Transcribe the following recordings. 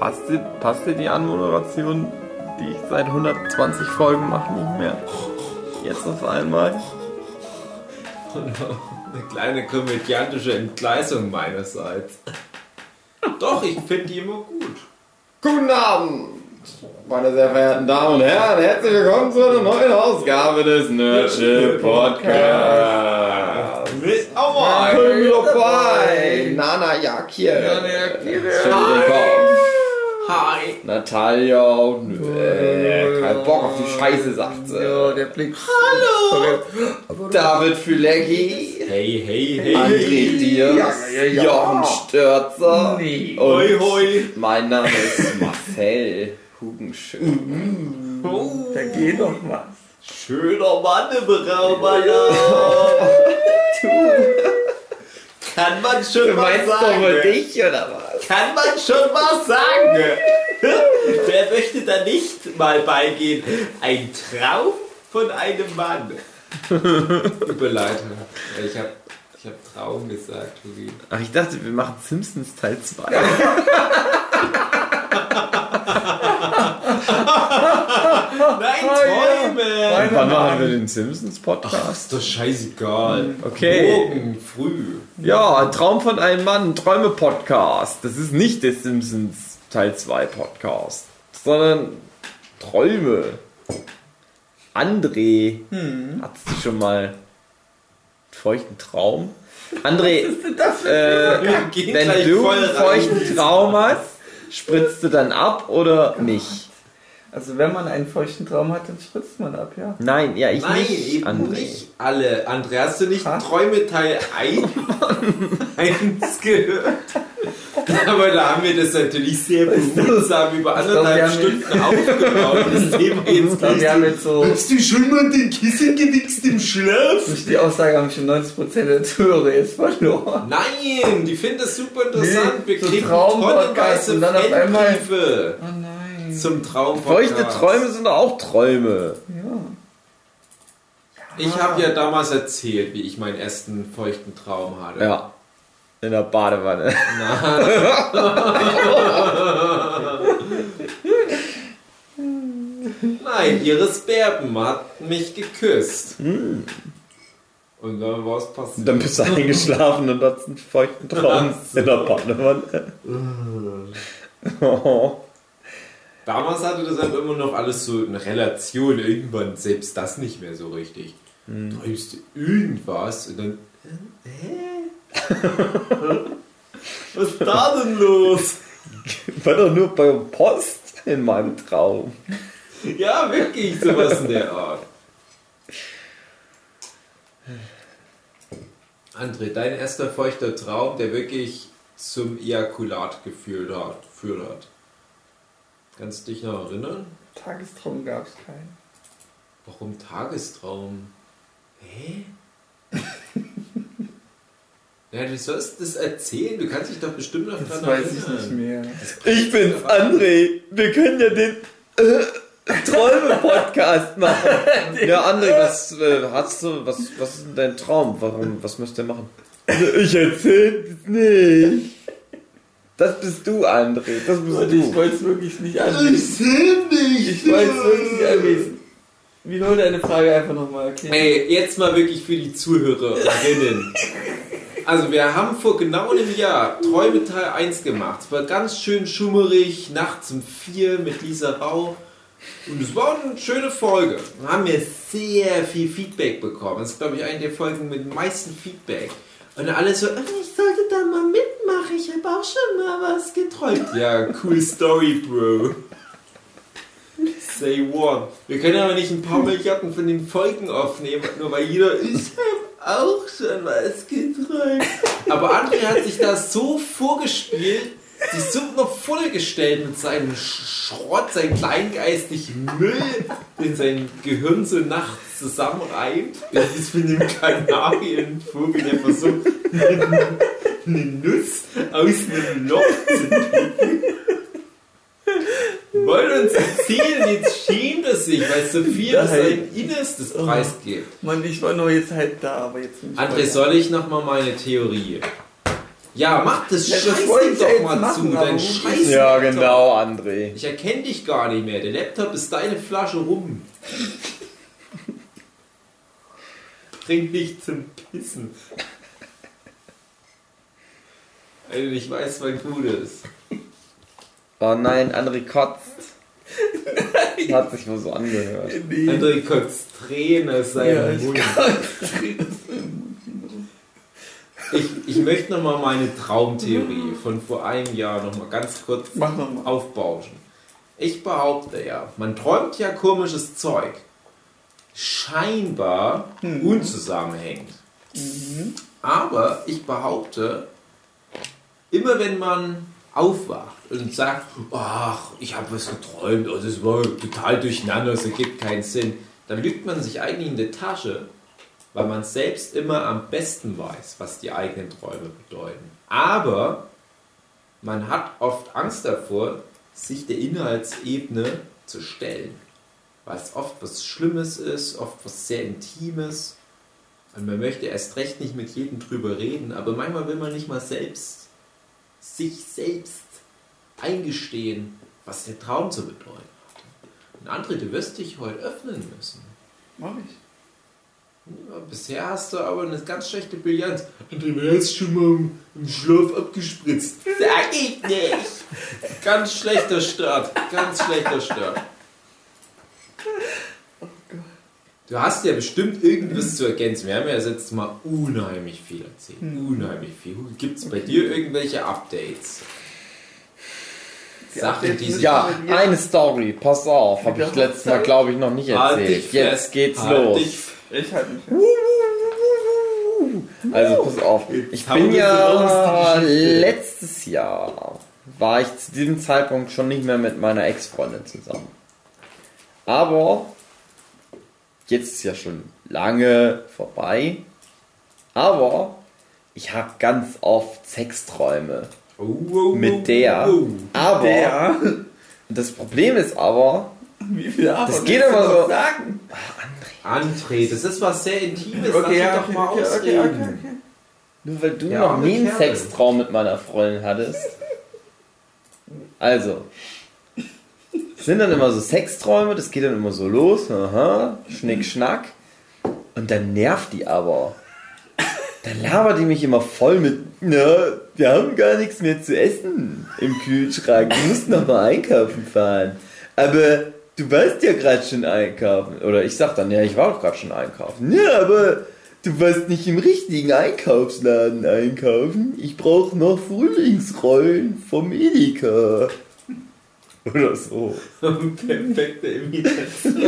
Passt dir, passt dir die Anmoderation, die ich seit 120 Folgen mache, nicht mehr? Jetzt auf einmal? Eine kleine komödiantische Entgleisung meinerseits. Doch, ich finde die immer gut. Guten Abend, meine sehr verehrten Damen und Herren. Herzlich willkommen zu einer neuen Ausgabe des Nerdship Podcasts. Mit Aua! Nana Jakir. Nana Jakir. Hi! Natalia und äh, kein Bock auf die Scheiße, sagt sie. Ja, der Blick. Hallo! David Fülecki. Hey, hey, hey! André Diers. Ja, ja, ja. Jochen Störzer. Nee. Und Hoi, hoi! mein Name ist Marcel Hugenschön. Oh, Da geht doch was. schöner Mann im Raum, Alter! Kann man schon Du mal meinst doch sagen? wohl dich, oder was? Kann man schon mal sagen? Wer möchte da nicht mal beigehen? Ein Traum von einem Mann. Tut mir leid, ich habe ich hab Traum gesagt, Tobi. Ach, ich dachte, wir machen Simpsons Teil 2. Nein, Träume! Wann machen wir den Simpsons Ach, Podcast? ist doch scheißegal. Okay. Morgen früh. Ja, ein Traum von einem Mann, Träume Podcast. Das ist nicht der Simpsons Teil 2 Podcast, sondern Träume. André, hattest du schon mal einen feuchten Traum? André, äh, wenn du einen feuchten Traum hast, spritzt du dann ab oder nicht? Also wenn man einen feuchten Traum hat, dann spritzt man ab, ja. Nein, ja, ich Nein, nicht, eben André. nicht alle. André, hast du nicht Ha? Träume Teil 1 gehört? Aber da haben wir das natürlich sehr behutsam über glaub, anderthalb Stunden aufgebaut. Das Thema jetzt Ich glaube, wir haben jetzt so, Hast du schon mal den Kissen gewichst im Schlaf? durch die Aussage haben schon 90% der Zuhörer jetzt verloren. Nein, die finden das super interessant. Nee, wir so kriegen Traumpodcast tonnenweise und dann auf einmal- Fanbriefe Oh nein. Zum Traum. Feuchte Träume sind doch auch Träume. Ja. Ich habe ja damals erzählt, wie ich meinen ersten feuchten Traum hatte. Ja. In der Badewanne. Nein, Iris Berben hat mich geküsst. Und dann war es passiert. Dann bist du eingeschlafen und hattest einen feuchten Traum in der Badewanne. Oh. Damals hatte das halt immer noch alles so eine Relation. Irgendwann selbst das nicht mehr so richtig. Träumst du irgendwas und dann. Hä? Was ist da denn los? War doch nur bei Post in meinem Traum. Ja, wirklich, sowas in der Art. André, dein erster feuchter Traum, der wirklich zum Ejakulat geführt hat, geführt hat. Kannst du dich noch erinnern? Tagestraum gab es keinen. Warum Tagestraum? Hä? ja, du sollst das erzählen. Du kannst dich doch bestimmt noch Das dran weiß erinnern. ich nicht mehr. Ich bin's, André. Wir können ja den äh, Träume-Podcast machen. Ja, André, was äh, hast du? Was, was ist denn dein Traum? Warum? Was müsst ihr machen? Ich erzähl's nicht. Das bist du, André. Das bist ich du. wollte es wirklich nicht anlesen. sehe nicht. Ich wollte es wirklich nicht anlesen. Wiederhol deine Frage einfach nochmal erklären. Ey, jetzt mal wirklich für die Zuhörerinnen. Also wir haben vor genau einem Jahr Träume Teil 1 gemacht. Es war ganz schön schummerig, nachts um 4 mit Lisa Rau. Und es war eine schöne Folge. Da haben wir sehr viel Feedback bekommen. Das ist, glaube ich, eine der Folgen mit dem meisten Feedback. Und alle so, "Ah, ich sollte da mal mitmachen, ich habe auch schon mal was geträumt. Ja, cool Story, Bro. Say one. Wir können aber nicht ein paar Milliarden von den Folgen aufnehmen, nur weil jeder, ich habe auch schon was geträumt. Aber André hat sich da so vorgespielt, sich so noch vorgestellt mit seinem Schrott, seinem kleingeistigen Müll, den sein Gehirn so nachts zusammenreibt. Das ist von dem Kanarienvogel, der versucht, eine Nuss aus einem Loch zu picken. Wollen uns erzählen, jetzt schämt er sich, weil Sophia Nein. sein Innerstes preisgibt. Mann, ich war nur jetzt halt da, aber jetzt bin ich André, soll ich nochmal meine Theorie Ja, mach das Ja, Scheiß doch mal machen, zu, dein Scheiß Ja, Laptop. genau, André. Ich erkenne dich gar nicht mehr. Der Laptop ist deine Flasche rum. Trink nicht zum Pissen. Weil du nicht weißt, wann gut ist. Oh nein, André kotzt. Hat sich nur so angehört. Nee. André kotzt Tränen aus seinem Ja, ich Mund. Ich, ich möchte nochmal meine Traumtheorie von vor einem Jahr nochmal ganz kurz Mach nochmal. aufbauschen. Ich behaupte ja, man träumt ja komisches Zeug. Scheinbar unzusammenhängend. Aber ich behaupte, immer wenn man aufwacht und sagt, ach, ich habe was geträumt, oh, das war total durcheinander, es ergibt keinen Sinn, dann lügt man sich eigentlich in die Tasche, weil man selbst immer am besten weiß, was die eigenen Träume bedeuten. Aber man hat oft Angst davor, sich der Inhaltsebene zu stellen. Weil es oft was Schlimmes ist, oft was sehr Intimes. Und man möchte erst recht nicht mit jedem drüber reden, aber manchmal will man nicht mal selbst sich selbst eingestehen, was der Traum zu bedeuten hat. Und André, du wirst dich heute öffnen müssen. Mach ich. Ja, bisher hast du aber eine ganz schlechte Bilanz. André, wer hast schon mal im, im Schlaf abgespritzt? Sag ich nicht! Ganz schlechter Start. Ganz schlechter Start. Du hast ja bestimmt irgendwas zu ergänzen. Wir haben ja jetzt mal unheimlich viel erzählt. Unheimlich viel. Gibt es bei dir irgendwelche Updates? Die Sachen, die sich Ja, eine Story, pass auf, habe ich letztes Mal, glaube ich, noch nicht Halt erzählt. dich Jetzt fest, geht's halt los. dich Ich halte mich fest. Also pass auf, ich bin ja letztes Jahr war ich zu diesem Zeitpunkt schon nicht mehr mit meiner Ex-Freundin zusammen. Aber jetzt ist ja schon lange vorbei. Aber ich habe ganz oft Sexträume Oh, oh, mit oh, der. oh. Aber Der. das Problem ist aber, Wie viele Arbeit Das geht immer so- Sagen? André, das ist was sehr Intimes. Lass Okay, dich ja, doch okay, mal okay, okay, ausreden. okay, okay. nur weil du Ja, noch nie einen. Sextraum mit meiner Freundin hattest. Also, sind dann immer so Sexträume, das geht dann immer so los, aha, schnick, schnack. Und dann nervt die aber. Dann labert die mich immer voll mit, na, wir haben gar nichts mehr zu essen im Kühlschrank, du musst noch mal einkaufen fahren. Aber du warst ja gerade schon einkaufen. Oder ich sag dann, ja, ich war doch gerade schon einkaufen. Ja, aber du warst nicht im richtigen Einkaufsladen einkaufen. Ich brauche noch Frühlingsrollen vom Edeka. Oder so. Perfekte Imitation.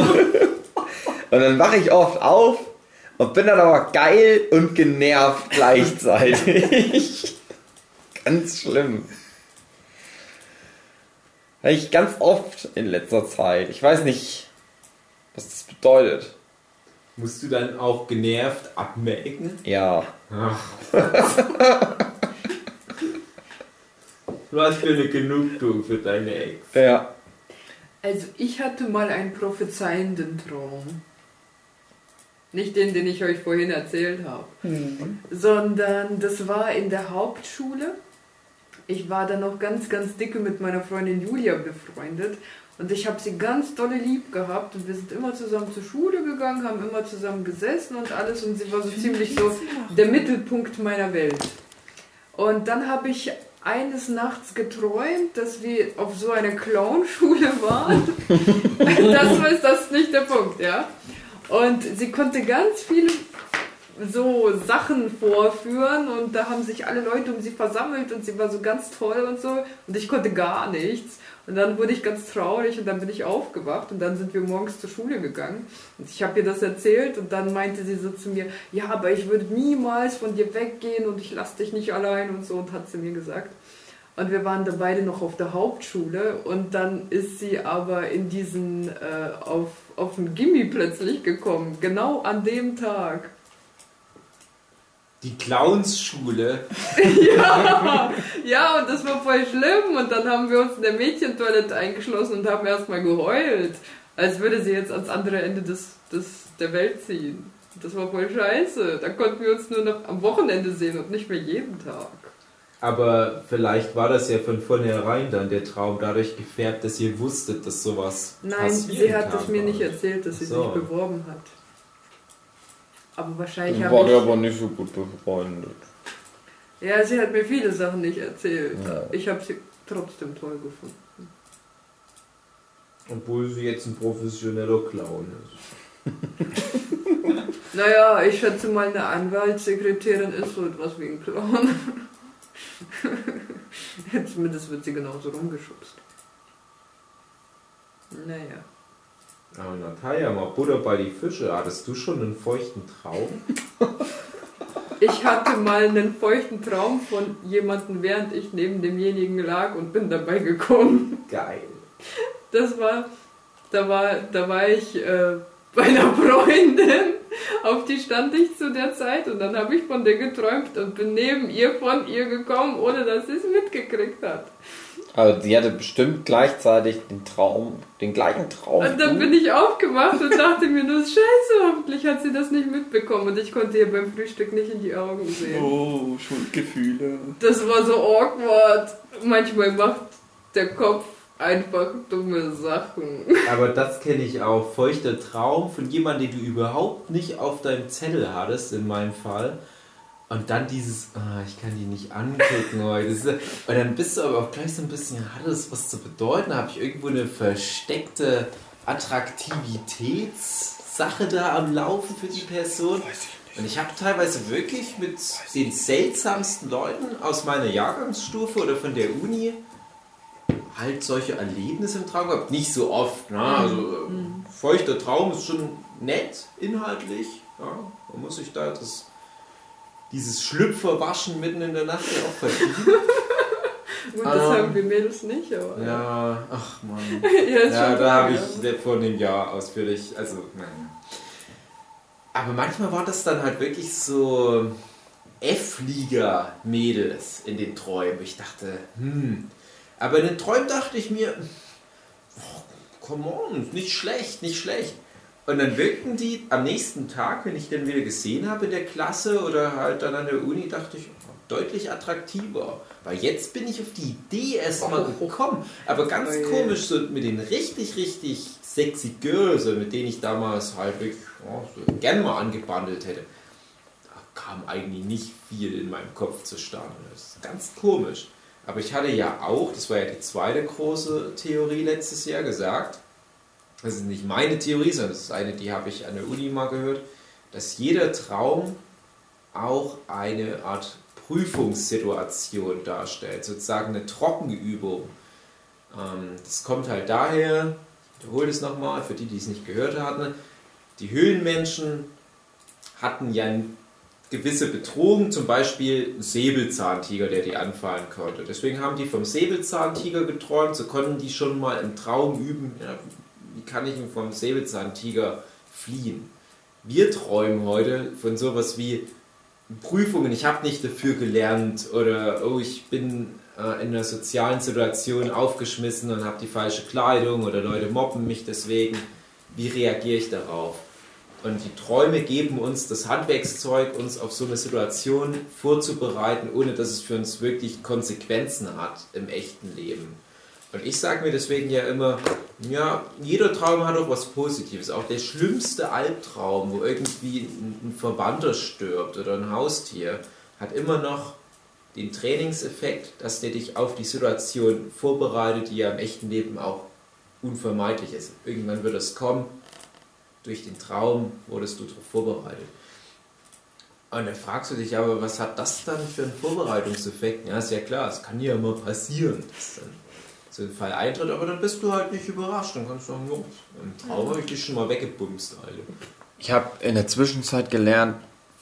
Und dann wache ich oft auf und bin dann aber geil und genervt gleichzeitig. ganz schlimm. Habe ich ganz oft in letzter Zeit. Ich weiß nicht, was das bedeutet. Musst du dann auch genervt abmelken? Ja. Ach. Was für eine Genugtuung für deine Ex. Ja. Also ich hatte mal einen prophezeienden Traum. Nicht den, den ich euch vorhin erzählt habe, Hm. sondern das war in der Hauptschule. Ich war da noch ganz, ganz dicke mit meiner Freundin Julia befreundet und ich habe sie ganz dolle lieb gehabt und wir sind immer zusammen zur Schule gegangen, haben immer zusammen gesessen und alles und sie war so ziemlich so der Mittelpunkt meiner Welt. Und dann habe ich eines Nachts geträumt, dass wir auf so einer Clownschule waren. das ist das nicht der Punkt, ja. Und sie konnte ganz viele so Sachen vorführen und da haben sich alle Leute um sie versammelt und sie war so ganz toll und so und ich konnte gar nichts. Und dann wurde ich ganz traurig und dann bin ich aufgewacht und dann sind wir morgens zur Schule gegangen und ich habe ihr das erzählt und dann meinte sie so zu mir, ja, aber ich würde niemals von dir weggehen und ich lasse dich nicht allein und so und hat sie mir gesagt. Und wir waren da beide noch auf der Hauptschule und dann ist sie aber in diesen, äh, auf, auf den Gimmi plötzlich gekommen, genau an dem Tag. Die Clownsschule. ja, ja, und das war voll schlimm. Und dann haben wir uns in der Mädchentoilette eingeschlossen und haben erstmal geheult, als würde sie jetzt ans andere Ende des, des, der Welt ziehen. Das war voll scheiße. Da konnten wir uns nur noch am Wochenende sehen und nicht mehr jeden Tag. Aber vielleicht war das ja von vornherein dann der Traum dadurch gefärbt, dass ihr wusstet, dass sowas Nein, passieren sie hat es mir nicht erzählt, dass sie So. sich beworben hat. Aber wahrscheinlich habe war der ich... aber nicht so gut befreundet. Ja, sie hat mir viele Sachen nicht erzählt. Ja. Ich habe sie trotzdem toll gefunden. Obwohl sie jetzt ein professioneller Clown ist. Naja, ich schätze mal, eine Anwaltssekretärin ist so etwas wie ein Clown. Zumindest wird sie genauso rumgeschubst. Naja. Aber Natalia, mal Butter bei die Fische. Hattest du schon einen feuchten Traum? Ich hatte mal einen feuchten Traum von jemandem, während ich neben demjenigen lag und bin dabei gekommen. Geil. Das war, da war, da war ich äh, bei einer Freundin, auf die stand ich zu der Zeit und dann habe ich von der geträumt und bin neben ihr von ihr gekommen, ohne dass sie es mitgekriegt hat. Aber sie hatte bestimmt gleichzeitig den Traum, den gleichen Traum. Und dann bin ich aufgewacht und dachte mir nur, scheiße, hoffentlich hat sie das nicht mitbekommen und ich konnte ihr beim Frühstück nicht in die Augen sehen. Oh, Schuldgefühle. Das war so awkward. Manchmal macht der Kopf einfach dumme Sachen. Aber das kenne ich auch. Feuchter Traum von jemandem, den du überhaupt nicht auf deinem Zettel hattest, in meinem Fall. Und dann dieses, ah, ich kann die nicht angucken heute. Und dann bist du aber auch gleich so ein bisschen, hat das was zu bedeuten? Habe ich irgendwo eine versteckte Attraktivitätssache da am Laufen für die Person? Und ich habe teilweise wirklich mit den seltsamsten Leuten aus meiner Jahrgangsstufe oder von der Uni halt solche Erlebnisse im Traum gehabt. Nicht so oft. Ne? Also äh, feuchter Traum ist schon nett, inhaltlich. Ja? Man muss sich da das, dieses Schlüpferwaschen mitten in der Nacht ja auch verdienen. Gut, das Ähm, haben wir Mädels nicht, aber. ja, ach man. ja, Ja, da habe ich vor einem Jahr ausführlich, also naja. Aber manchmal war das dann halt wirklich so F-Liga-Mädels in den Träumen. Ich dachte, hm. Aber in den Träumen dachte ich mir, oh, come on, nicht schlecht, nicht schlecht. Und dann wirkten die am nächsten Tag, wenn ich den wieder gesehen habe in der Klasse oder halt dann an der Uni, dachte ich, oh, deutlich attraktiver. Weil jetzt bin ich auf die Idee erstmal gekommen. Aber ganz Oh komisch, so mit den richtig, richtig sexy Girls, mit denen ich damals halt wirklich ja, so gern mal angebandelt hätte, da kam eigentlich nicht viel in meinem Kopf zustande. Das ist ganz komisch. Aber ich hatte ja auch, das war ja die zweite große Theorie letztes Jahr gesagt, das ist nicht meine Theorie, sondern das ist eine, die habe ich an der Uni mal gehört, dass jeder Traum auch eine Art Prüfungssituation darstellt, sozusagen eine Trockenübung. Ähm, das kommt halt daher, ich wiederhole es nochmal, für die, die es nicht gehört hatten, die Höhlenmenschen hatten ja gewisse Bedrohungen, zum Beispiel ein Säbelzahntiger, der die anfallen konnte. Deswegen haben die vom Säbelzahntiger geträumt, so konnten die schon mal im Traum üben, wie kann ich denn vom Säbelzahntiger fliehen. Wir träumen heute von sowas wie Prüfungen, ich habe nicht dafür gelernt oder oh, ich bin äh, in einer sozialen Situation aufgeschmissen und habe die falsche Kleidung oder Leute mobben mich deswegen. Wie reagiere ich darauf? Und die Träume geben uns das Handwerkszeug, uns auf so eine Situation vorzubereiten, ohne dass es für uns wirklich Konsequenzen hat im echten Leben. Und ich sage mir deswegen ja immer, ja, jeder Traum hat auch was Positives. Auch der schlimmste Albtraum, wo irgendwie ein Verwandter stirbt oder ein Haustier, hat immer noch den Trainingseffekt, dass der dich auf die Situation vorbereitet, die ja im echten Leben auch unvermeidlich ist. Irgendwann wird es kommen, durch den Traum wurdest du darauf vorbereitet. Und dann fragst du dich aber, was hat das dann für einen Vorbereitungseffekt? Ja, ist ja klar, es kann ja immer passieren, dass dann so ein Fall eintritt, aber dann bist du halt nicht überrascht. Dann kannst du sagen, jo, im Traum habe ich dich schon mal weggebumst, Alter. Ich habe in der Zwischenzeit gelernt,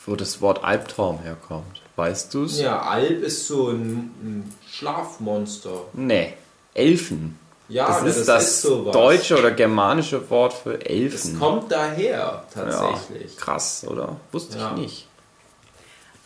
wo das Wort Albtraum herkommt. Weißt du's? Ja, Alp ist so ein, ein Schlafmonster. Nee. Elfen. Ja, das ne, ist das sowas. deutsche oder germanische Wort für Es Elfen. kommt daher, ja, tatsächlich. krass, oder? Wusste Ja. ich nicht.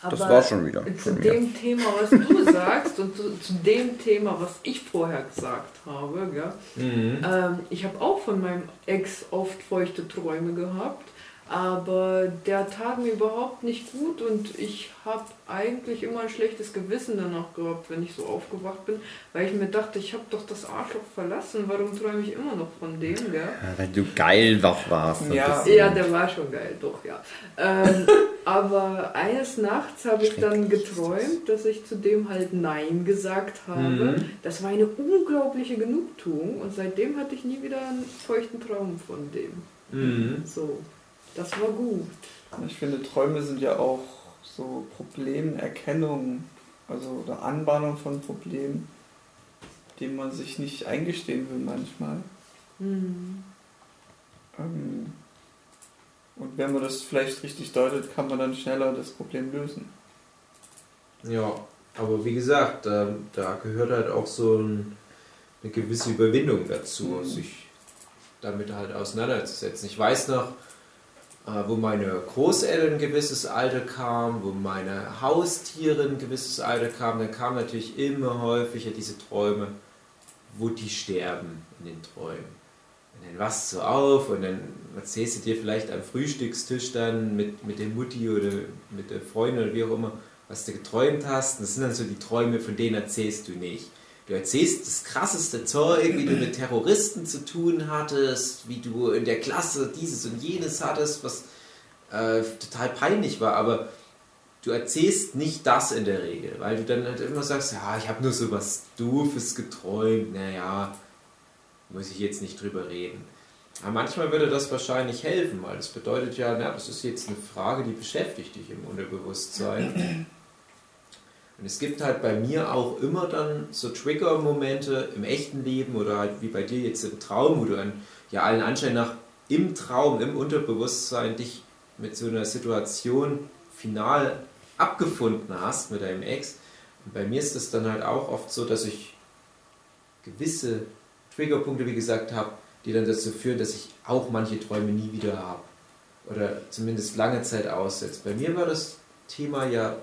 Aber Das war schon wieder Zu von mir. dem Thema, was du sagst und zu, zu dem Thema, was ich vorher gesagt habe, gell? Mhm. Ähm, ich habe auch von meinem Ex oft feuchte Träume gehabt, Aber der tat mir überhaupt nicht gut und ich habe eigentlich immer ein schlechtes Gewissen danach gehabt, wenn ich so aufgewacht bin, weil ich mir dachte, ich habe doch das Arschloch verlassen, warum träume ich immer noch von dem, gell? Ja, weil du geil wach warst. Ja. Ja, der war schon geil, doch, ja. Ähm, aber eines Nachts habe ich dann geträumt, dass ich zu dem halt Nein gesagt habe. Mhm. Das war eine unglaubliche Genugtuung und seitdem hatte ich nie wieder einen feuchten Traum von dem. Mhm. So, das war gut. Ich finde, Träume sind ja auch so Problemerkennung, also oder Anbahnung von Problemen, die man sich nicht eingestehen will manchmal. Hm. Ähm, Und wenn man das vielleicht richtig deutet, kann man dann schneller das Problem lösen. Ja, aber wie gesagt, da, da gehört halt auch so ein, eine gewisse Überwindung dazu, Mhm. sich damit halt auseinanderzusetzen. Ich weiß noch, wo meine Großeltern ein gewisses Alter kamen, wo meine Haustiere ein gewisses Alter kamen, dann kamen natürlich immer häufiger diese Träume, wo die sterben in den Träumen. Und dann wachst du auf und dann erzählst du dir vielleicht am Frühstückstisch dann mit, mit der Mutti oder mit der Freundin oder wie auch immer, was du geträumt hast. Und das sind dann so die Träume, von denen erzählst du nicht. Du erzählst das krasseste Zeug, wie du mit Terroristen zu tun hattest, wie du in der Klasse dieses und jenes hattest, was äh, total peinlich war, aber du erzählst nicht das in der Regel, weil du dann halt immer sagst, ja, ich habe nur so was Doofes geträumt, naja, muss ich jetzt nicht drüber reden. Aber manchmal würde das wahrscheinlich helfen, weil das bedeutet ja, na, das ist jetzt eine Frage, die beschäftigt dich im Unterbewusstsein. Und es gibt halt bei mir auch immer dann so Trigger-Momente im echten Leben oder halt wie bei dir jetzt im Traum, wo du an, ja allen Anschein nach im Traum, im Unterbewusstsein dich mit so einer Situation final abgefunden hast mit deinem Ex. Und bei mir ist es dann halt auch oft so, dass ich gewisse Triggerpunkte, wie gesagt, habe, die dann dazu führen, dass ich auch manche Träume nie wieder habe. Oder zumindest lange Zeit aussetze. Bei mir war das Thema ja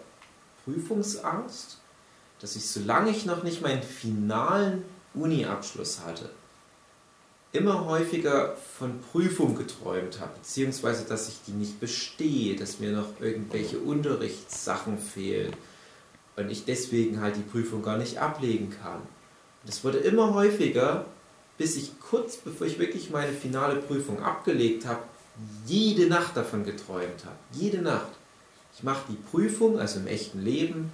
Prüfungsangst, dass ich, solange ich noch nicht meinen finalen Uni-Abschluss hatte, immer häufiger von Prüfung geträumt habe, beziehungsweise dass ich die nicht bestehe, dass mir noch irgendwelche Unterrichtssachen fehlen und ich deswegen halt die Prüfung gar nicht ablegen kann. Und das wurde immer häufiger, bis ich kurz bevor ich wirklich meine finale Prüfung abgelegt habe, jede Nacht davon geträumt habe. Jede Nacht. Ich mache die Prüfung, also im echten Leben,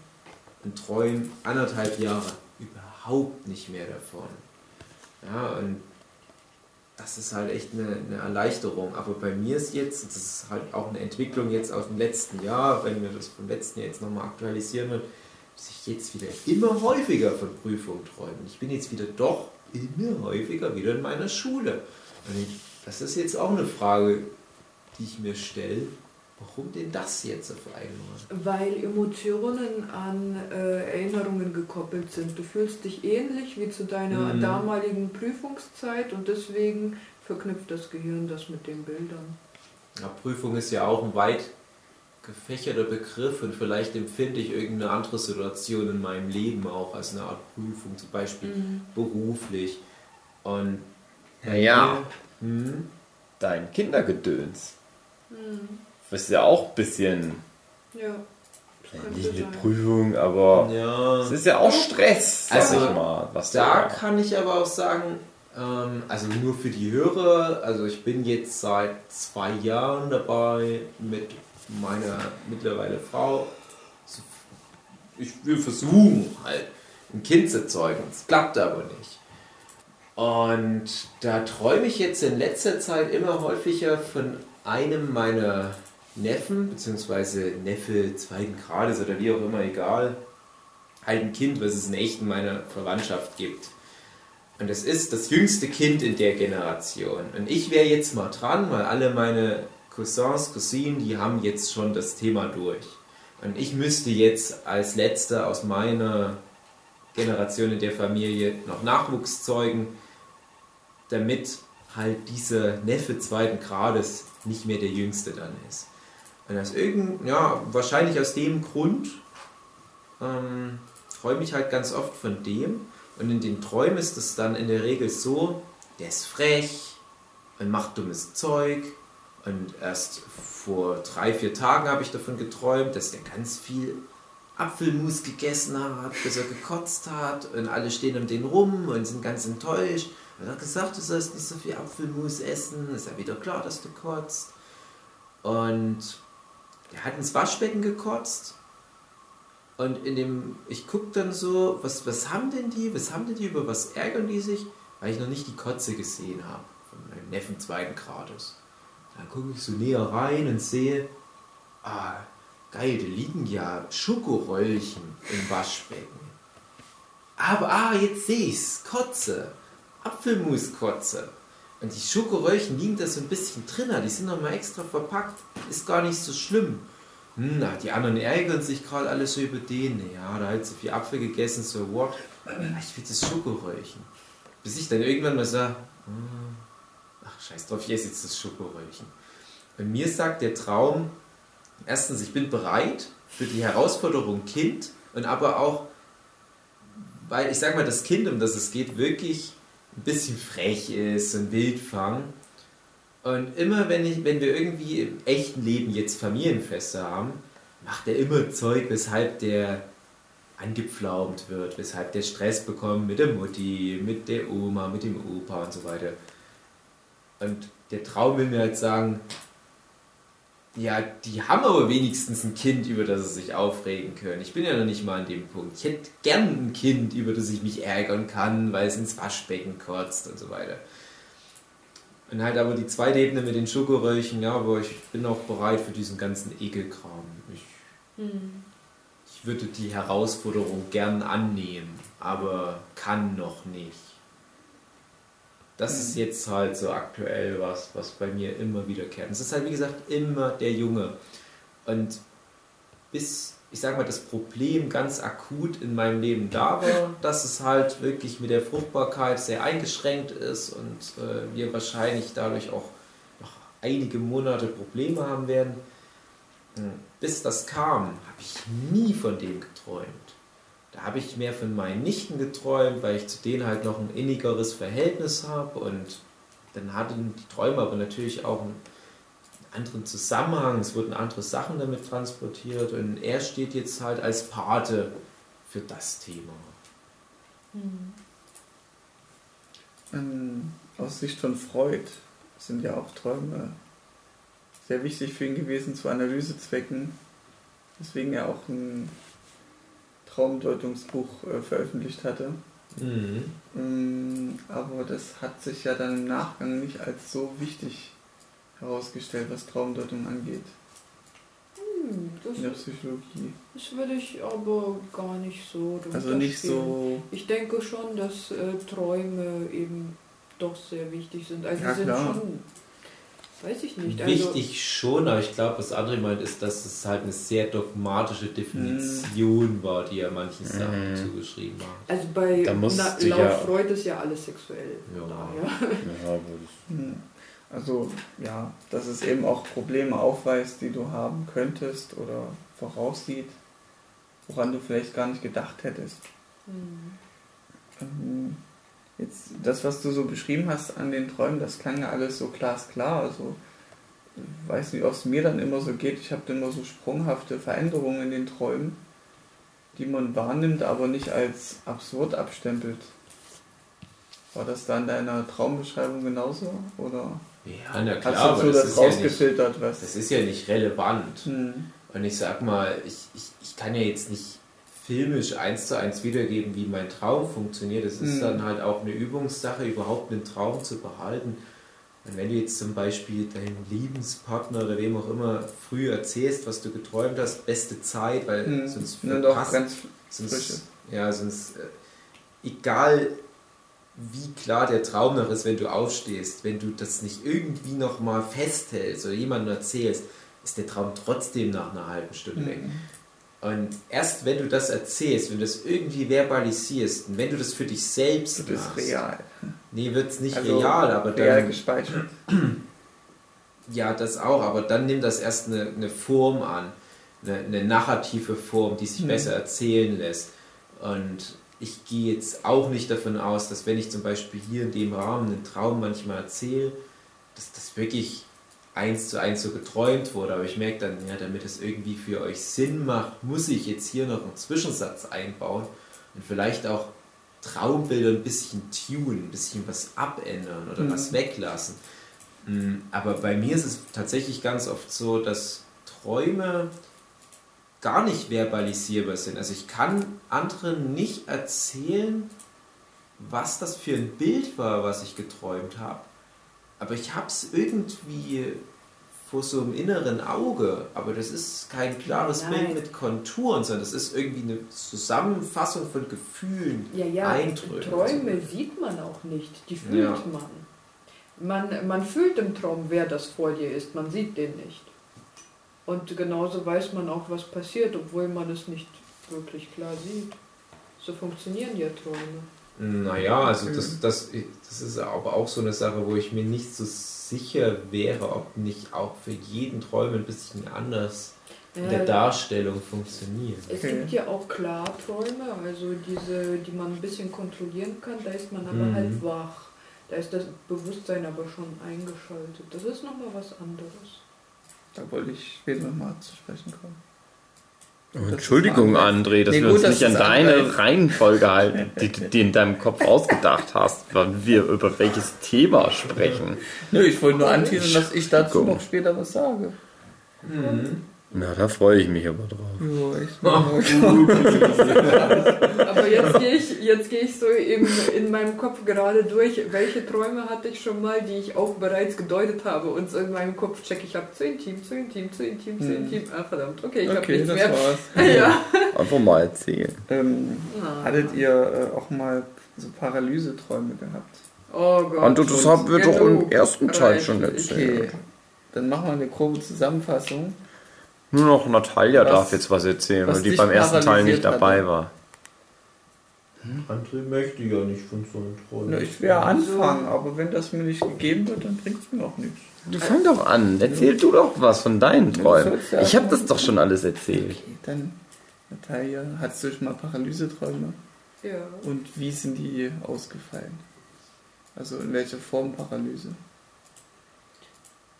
und träume anderthalb Jahre überhaupt nicht mehr davon. Ja, und das ist halt echt eine, eine Erleichterung. Aber bei mir ist jetzt, das ist halt auch eine Entwicklung jetzt aus dem letzten Jahr, wenn wir das vom letzten Jahr jetzt nochmal aktualisieren dass ich jetzt wieder immer häufiger von Prüfungen träume. Ich bin jetzt wieder doch immer häufiger wieder in meiner Schule. Und ich, das ist jetzt auch eine Frage, die ich mir stelle. Warum denn das jetzt auf einmal? Weil Emotionen an äh, Erinnerungen gekoppelt sind. Du fühlst dich ähnlich wie zu deiner Mhm. damaligen Prüfungszeit und deswegen verknüpft das Gehirn das mit den Bildern. Ja, Prüfung ist ja auch ein weit gefächerter Begriff und vielleicht empfinde ich irgendeine andere Situation in meinem Leben auch als eine Art Prüfung, zum Beispiel beruflich. Und Naja, hm, dein Kindergedöns. Hm. Das ist ja auch ein bisschen, Ja. nicht eine. Prüfung, aber ja, es ist ja auch Stress, sag Also, ich mal. Was da du, kann ich aber auch sagen, ähm, also nur für die Hörer, also ich bin jetzt seit zwei Jahren dabei mit meiner mittlerweile Frau. So- Ich will versuchen halt ein Kind zu zeugen, es klappt aber nicht. Und da träume ich jetzt in letzter Zeit immer häufiger von einem meiner Neffen, beziehungsweise Neffe zweiten Grades oder wie auch immer, egal, halt ein Kind, was es in echt in meiner Verwandtschaft gibt. Und es ist das jüngste Kind in der Generation. Und ich wäre jetzt mal dran, weil alle meine Cousins, Cousinen, die haben jetzt schon das Thema durch. Und ich müsste jetzt als letzter aus meiner Generation in der Familie noch Nachwuchs zeugen, damit halt dieser Neffe zweiten Grades nicht mehr der jüngste dann ist. Und aus irgendein, ja, wahrscheinlich aus dem Grund ähm, träume ich halt ganz oft von dem. Und in den Träumen ist es dann in der Regel so, der ist frech und macht dummes Zeug Und erst vor drei, vier Tagen habe ich davon geträumt, dass der ganz viel Apfelmus gegessen hat, bis er gekotzt hat und alle stehen um den rum und sind ganz enttäuscht. Er hat gesagt, du sollst nicht so viel Apfelmus essen, ist ja wieder klar, dass du kotzt. Und er hat ins Waschbecken gekotzt und in dem, ich gucke dann so, was, was haben denn die, was haben denn die, über was ärgern die sich, weil ich noch nicht die Kotze gesehen habe von meinem Neffen zweiten Grades. Dann gucke ich so näher rein und sehe, ah, geil, da liegen ja Schokoröllchen im Waschbecken. Aber, ah, jetzt sehe ich's, Kotze, Apfelmuskotze. Und die Schokoröllchen liegen da so ein bisschen drin, die sind nochmal extra verpackt, ist gar nicht so schlimm. Hm, na, die anderen ärgern sich gerade alles so über den. Ja, da hat so viel Apfel gegessen, so what? Ich will das Schokoröllchen. Bis ich dann irgendwann mal sage, hm, ach scheiß drauf, ich esse jetzt das Schokoröllchen. Bei mir sagt der Traum, erstens, ich bin bereit für die Herausforderung Kind und aber auch, weil ich sag mal, das Kind, um das es geht, wirklich ein bisschen frech ist, ein Wildfang und immer wenn, ich, wenn wir irgendwie im echten Leben jetzt Familienfeste haben, macht er immer Zeug, weshalb der angepflaumt wird, weshalb der Stress bekommt mit der Mutti, mit der Oma, mit dem Opa und so weiter. Und der Traum will mir halt sagen, ja, die haben aber wenigstens ein Kind, über das sie sich aufregen können. Ich bin ja noch nicht mal an dem Punkt. Ich hätte gern ein Kind, über das ich mich ärgern kann, weil es ins Waschbecken kotzt und so weiter. Und halt aber die zweite Ebene mit den Schokoröllchen, ja, aber ich bin auch bereit für diesen ganzen Ekelkram. Ich, mhm. ich würde die Herausforderung gern annehmen, aber kann noch nicht. Das mhm. ist jetzt halt so aktuell was, was bei mir immer wiederkehrt. Es ist halt, wie gesagt, immer der Junge. Und bis ich sag mal, das Problem ganz akut in meinem Leben da war, dass es halt wirklich mit der Fruchtbarkeit sehr eingeschränkt ist und äh, wir wahrscheinlich dadurch auch noch einige Monate Probleme haben werden. Hm, bis das kam, habe ich nie von dem geträumt. Da habe ich mehr von meinen Nichten geträumt, weil ich zu denen halt noch ein innigeres Verhältnis habe und dann hatten die Träume aber natürlich auch ein anderen Zusammenhang, es wurden andere Sachen damit transportiert und er steht jetzt halt als Pate für das Thema. Mhm. Ähm, aus Sicht von Freud sind ja auch Träume sehr wichtig für ihn gewesen zu Analysezwecken, weswegen er auch ein Traumdeutungsbuch äh, veröffentlicht hatte. Mhm. Ähm, aber das hat sich ja dann im Nachgang nicht als so wichtig herausgestellt, was Traumdeutung angeht. Hm, in der Psychologie. Das würde ich aber gar nicht so. Also nicht so. Ich denke schon, dass äh, Träume eben doch sehr wichtig sind. Also ja, sind klar. schon. Weiß ich nicht. Also wichtig also, schon, aber ich glaube, was andere meint, ist, dass es halt eine sehr dogmatische Definition mm. war, die er manchen Sachen mm. zugeschrieben hat. Also bei na, laut ja Freud ist ja alles sexuell. Ja. ja. hm. Also ja, dass es eben auch Probleme aufweist, die du haben könntest oder voraussieht, woran du vielleicht gar nicht gedacht hättest. Mhm. Jetzt das, was du so beschrieben hast an den Träumen, das klang ja alles so glasklar. Also ich weiß nicht, ob es mir dann immer so geht. Ich habe dann immer so sprunghafte Veränderungen in den Träumen, die man wahrnimmt, aber nicht als absurd abstempelt. War das da in deiner Traumbeschreibung genauso? Oder? Ja, na klar, aber das, das, ist rausgefiltert, ja nicht, was? das ist ja nicht relevant. Hm. Und ich sag mal, ich, ich, ich kann ja jetzt nicht filmisch eins zu eins wiedergeben, wie mein Traum funktioniert. Es ist hm. dann halt auch eine Übungssache, überhaupt einen Traum zu behalten. Und wenn du jetzt zum Beispiel deinem Lebenspartner oder wem auch immer früh erzählst, was du geträumt hast, beste Zeit, weil hm. sonst verpasst, sonst, ja, sonst äh, egal wie klar der Traum noch ist, wenn du aufstehst, wenn du das nicht irgendwie noch mal festhältst oder jemandem erzählst, ist der Traum trotzdem nach einer halben Stunde mhm. weg. Und erst wenn du das erzählst, wenn du das irgendwie verbalisierst und wenn du das für dich selbst wird machst. Ist real. Nee, wird es nicht also real, aber dann. Real gespeichert. Ja, das auch, aber dann nimmt das erst eine, eine Form an, eine, eine narrative Form, die sich mhm. besser erzählen lässt. Und ich gehe jetzt auch nicht davon aus, dass wenn ich zum Beispiel hier in dem Rahmen einen Traum manchmal erzähle, dass das wirklich eins zu eins so geträumt wurde, aber ich merke dann, ja, damit es irgendwie für euch Sinn macht, muss ich jetzt hier noch einen Zwischensatz einbauen und vielleicht auch Traumbilder ein bisschen tunen, ein bisschen was abändern oder Mhm. was weglassen. Mm, Aber bei mir ist es tatsächlich ganz oft so, dass Träume gar nicht verbalisierbar sind. Also ich kann anderen nicht erzählen, was das für ein Bild war, was ich geträumt habe. Aber ich habe es irgendwie vor so einem inneren Auge. Aber das ist kein klares Nein. Bild mit Konturen, sondern das ist irgendwie eine Zusammenfassung von Gefühlen, Ja, ja, Eindrücken. Träume sieht man auch nicht, die fühlt Ja. man. man. Man fühlt im Traum, wer das vor dir ist, man sieht den nicht. Und genauso weiß man auch, was passiert, obwohl man es nicht wirklich klar sieht. So funktionieren ja Träume. Naja, also das, das, das ist aber auch so eine Sache, wo ich mir nicht so sicher wäre, ob nicht auch für jeden Träume ein bisschen anders in der Ja, Darstellung funktioniert. Es Okay. gibt ja auch Klarträume, also diese, die man ein bisschen kontrollieren kann, da ist man aber Mhm. halt wach. Da ist das Bewusstsein aber schon eingeschaltet. Das ist nochmal was anderes. Da wollte ich später nochmal zu sprechen kommen. Entschuldigung. André, dass Nee, wir gut, uns dass nicht an deine angreifst. Reihenfolge halten, die du dir in deinem Kopf ausgedacht hast, wann wir über welches Thema sprechen. Nö, ich wollte nur anteasern, dass ich dazu noch später was sage. Na, da freue ich mich aber drauf. Ja, ich Aber jetzt gehe ich, jetzt gehe ich so im, in meinem Kopf gerade durch, welche Träume hatte ich schon mal, die ich auch bereits gedeutet habe. Und so in meinem Kopf checke ich ab, zu intim, zu intim, zu intim, zu intim. Ah, verdammt, okay, ich habe Okay, nichts das mehr. war's. Ja. Einfach mal erzählen. Ähm, Ah. hattet ihr äh, auch mal so Paralyseträume gehabt? Oh Gott. Und das haben wir doch im ersten Teil schon Reichlich. erzählt. Okay, dann machen wir eine grobe Zusammenfassung. Nur noch Natalia Was- darf jetzt was erzählen, was weil die beim ersten Teil nicht dabei hatte. war. André möchte ja nicht von so einem Träumen. Na, ich werde anfangen, aber wenn das mir nicht gegeben wird, dann bringt es mir auch nichts. Du fang doch an, erzähl du doch was von deinen Träumen. ja Ich habe das doch schon alles erzählt. Okay, dann, Natalia, hattest du schon mal Paralyseträume? Ja. Und wie sind die ausgefallen? Also in welcher Form Paralyse?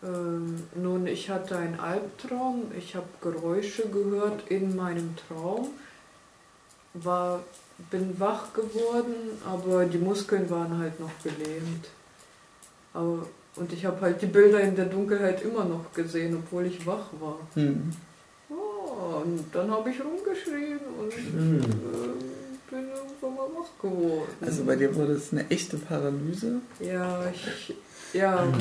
Ähm, nun, ich hatte einen Albtraum, ich habe Geräusche gehört in meinem Traum, war, bin wach geworden, aber die Muskeln waren halt noch gelähmt. Aber, und ich habe halt die Bilder in der Dunkelheit immer noch gesehen, obwohl ich wach war. Hm. Oh, und dann habe ich rumgeschrien und Hm. äh, bin irgendwann mal wach geworden. Also bei dir wurde es eine echte Paralyse? Ja, ich, ja,